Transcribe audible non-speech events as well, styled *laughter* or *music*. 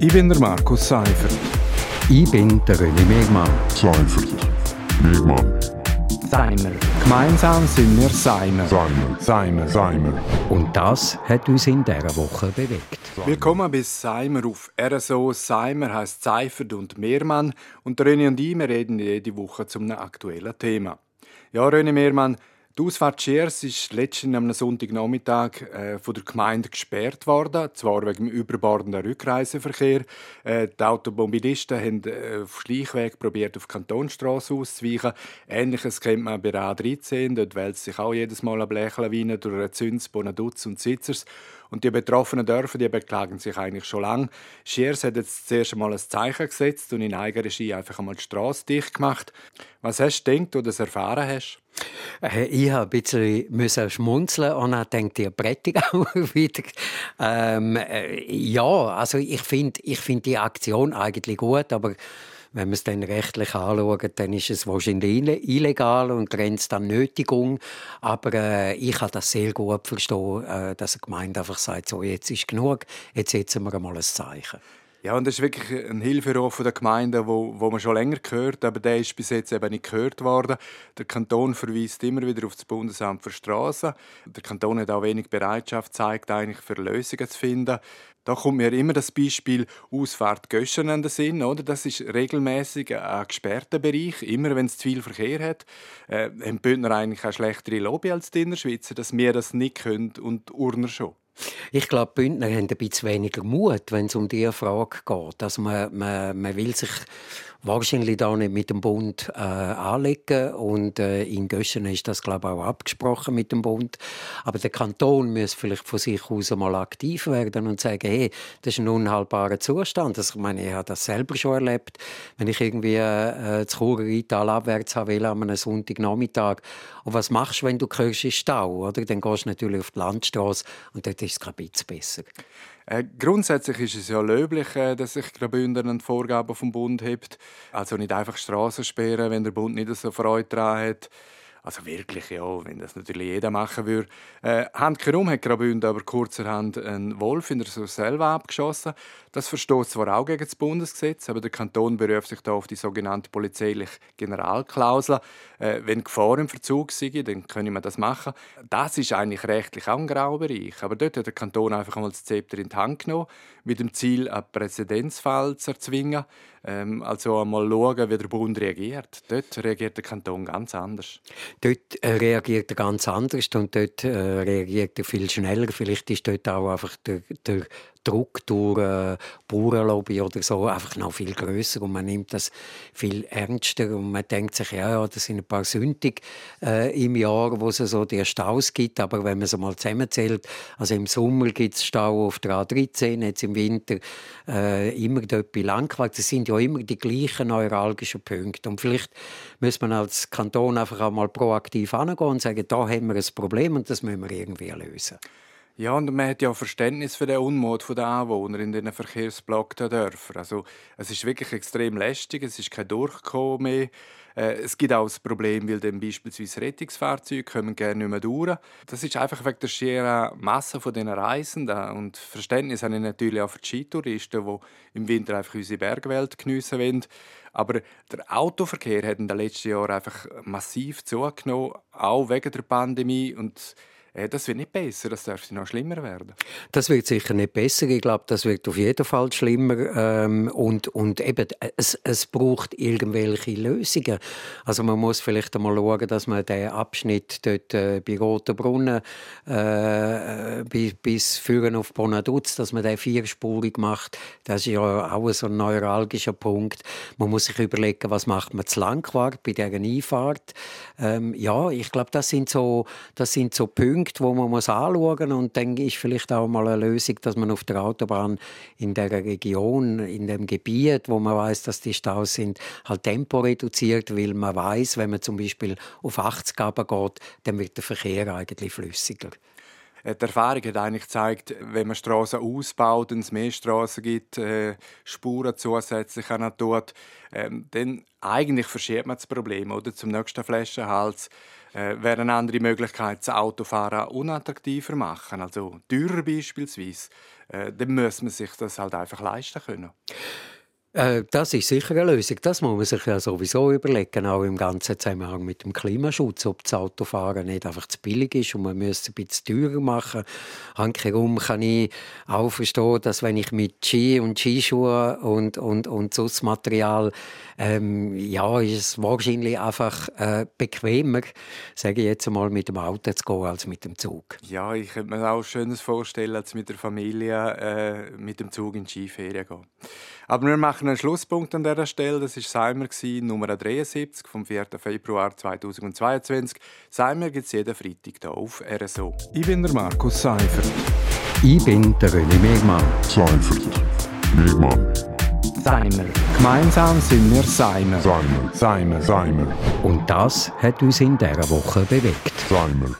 Ich bin der Markus Seifert. Ich bin der René Megmann. Seifert. Megmann. Seimer. Gemeinsam sind wir Seimer. Seimer. Seimer. Seimer. Und das hat uns in dieser Woche bewegt. Willkommen bei Seimer auf RSO. Seimer heisst Seifert und Mehrmann. Und René und ich wir reden jede Woche zu einem aktuellen Thema. Ja, René Mehrmann, die Ausfahrt Schiers ist letztens am Sonntagnachmittag äh, von der Gemeinde gesperrt worden, zwar wegen dem überbordenden Rückreiseverkehr. Äh, die Automobilisten haben äh, auf Schleichweg probiert, auf Kantonstraße auszuweichen. Ähnliches kennt man bei der A13. Dort wälzt sich auch jedes Mal eine Blechlawine durch Züns, Bonaduz und Sitzers. Und die betroffenen Dörfer die beklagen sich eigentlich schon lange. Schiers hat jetzt zuerst einmal ein Zeichen gesetzt und in Eigenregie einfach einmal die Straße dicht gemacht. Was hast du gedacht, oder das erfahren hast? Äh, ich habe ein bisschen schmunzeln und dann denkt ihr Brettig *laughs* auch wieder. Ähm, äh, ja, also ich finde ich find die Aktion eigentlich gut, aber wenn man es dann rechtlich anschaut, dann ist es wahrscheinlich illegal und grenzt an Nötigung. Aber äh, ich kann das sehr gut verstehen, äh, dass eine Gemeinde einfach sagt, so, jetzt ist genug, jetzt setzen wir mal ein Zeichen. Ja, und das ist wirklich ein Hilferuf der Gemeinde, wo, wo man schon länger gehört, aber der ist bis jetzt eben nicht gehört worden. Der Kanton verweist immer wieder auf das Bundesamt für Straßen. Der Kanton hat auch wenig Bereitschaft gezeigt, eigentlich für Lösungen zu finden. Da kommt mir immer das Beispiel Ausfahrt Göschen an den Sinn, oder? Das ist regelmäßig ein gesperrter Bereich. Immer wenn es zu viel Verkehr hat, äh, haben Bündner eigentlich eine schlechtere Lobby als die Innerschweizer, dass wir das nicht können und Urner schon. Ich glaube, die Bündner haben ein bisschen weniger Mut, wenn es um diese Frage geht. Also man, man, man will sich wahrscheinlich da nicht mit dem Bund äh, anlegen und äh, in Göschen ist das glaube ich auch abgesprochen mit dem Bund. Aber der Kanton muss vielleicht von sich aus einmal aktiv werden und sagen, hey, das ist ein unhaltbarer Zustand. Also, ich meine, ich habe das selber schon erlebt, wenn ich irgendwie äh, das Churer abwärts haben will, an einem Sonntagnachmittag. Und was machst du, wenn du in Stau, oder? Dann gehst du natürlich auf die Landstraße und dort ist es kein bisschen besser. Äh, grundsätzlich ist es ja löblich, äh, dass sich Graubünden an Vorgaben vom Bund hebt. Also nicht einfach Straßen sperren, wenn der Bund nicht so Freude daran hat. Also wirklich, ja, wenn das natürlich jeder machen würde. Äh, Handkerum hat Graubünden aber kurzerhand einen Wolf in der selber abgeschossen. Das verstoßt zwar auch gegen das Bundesgesetz, aber der Kanton beruft sich da auf die sogenannte polizeiliche Generalklausel. Äh, wenn Gefahr im Verzug sei, dann können wir das machen. Das ist eigentlich rechtlich auch ein Graubereich. Aber dort hat der Kanton einfach einmal das Zepter in die Hand genommen, mit dem Ziel, einen Präzedenzfall zu erzwingen. Ähm, also einmal schauen, wie der Bund reagiert. Dort reagiert der Kanton ganz anders. Dort äh, reagiert er ganz anders und dort äh, reagiert er viel schneller. Vielleicht ist dort auch einfach der, der Druck durch äh, Bauernlobby oder so einfach noch viel größer und man nimmt das viel ernster und man denkt sich, ja, ja das sind ein paar Sündig äh, im Jahr, wo es so die Staus gibt, aber wenn man es mal zusammenzählt, also im Sommer gibt es Stau auf der A13, jetzt im Winter äh, immer dort bei Langquart, das sind ja immer die gleichen neuralgischen Punkte und vielleicht muss man als Kanton einfach auch mal proaktiv angehen und sagen, da haben wir ein Problem und das müssen wir irgendwie lösen. Ja, und man hat ja Verständnis für den Unmut der Anwohner in diesen verkehrsblockten Dörfern. Also, es ist wirklich extrem lästig, es ist kein Durchkommen mehr. Äh, es gibt auch das Problem, weil dann beispielsweise Rettungsfahrzeuge kommen gerne nicht mehr durch. Das ist einfach wegen der schieren Masse dieser Reisenden. Und Verständnis habe ich natürlich auch für die Skitouristen, die im Winter einfach unsere Bergwelt geniessen wollen. Aber der Autoverkehr hat in den letzten Jahren einfach massiv zugenommen, auch wegen der Pandemie. Und das wird nicht besser, das dürfte noch schlimmer werden. Das wird sicher nicht besser. Ich glaube, das wird auf jeden Fall schlimmer. Ähm, und, und eben, es, es braucht irgendwelche Lösungen. Also man muss vielleicht einmal schauen, dass man den Abschnitt dort äh, bei Rotenbrunnen äh, bis, bis Führen auf Bonaduz, dass man den vierspurig macht. Das ist ja auch so ein neuralgischer Punkt. Man muss sich überlegen, was macht man zu Langquart bei dieser Einfahrt. Ähm, ja, ich glaube, das sind so, das sind so Punkte, Punkte, wo man muss anschauen muss. Und dann ist vielleicht auch mal eine Lösung, dass man auf der Autobahn in der Region, in dem Gebiet, wo man weiß, dass die Staus sind, halt Tempo reduziert, weil man weiß, wenn man zum Beispiel auf 80 geht, dann wird der Verkehr eigentlich flüssiger. Äh, die Erfahrung hat eigentlich gezeigt, wenn man Straßen ausbaut und es mehr Straßen gibt, äh, Spuren zusätzlich an tut, äh, dann eigentlich verschiebt man das Problem oder zum nächsten Flaschenhals. Äh, wäre eine andere Möglichkeit, das Autofahren unattraktiver machen, also teurer beispielsweise, äh, dann muss man sich das halt einfach leisten können. Äh, das ist sicher eine Lösung. Das muss man sich ja sowieso überlegen, auch im ganzen Zusammenhang mit dem Klimaschutz, ob das Autofahren nicht einfach zu billig ist und man müsste es ein bisschen teurer machen. Handherum kann ich auch verstehen, dass wenn ich mit Ski und Skischuhen und, und, und sonst Material, ähm, ja, ist es wahrscheinlich einfach äh, bequemer, sage ich jetzt einmal, mit dem Auto zu gehen, als mit dem Zug. Ja, ich könnte mir auch Schönes vorstellen, als mit der Familie äh, mit dem Zug in die Skiferien gehen. Aber wir machen einen Schlusspunkt an dieser Stelle. Das war Seimer, Nummer 73 vom 4. Februar 2022. Seimer gibt es jeden Freitag hier auf RSO. Ich bin der Markus Seifert. Ich bin der René Megmann. Seifert. Megmann. Seimer. Gemeinsam sind wir Seimer. Seimer. Seimer. Seimer. Und das hat uns in dieser Woche bewegt. Seimer.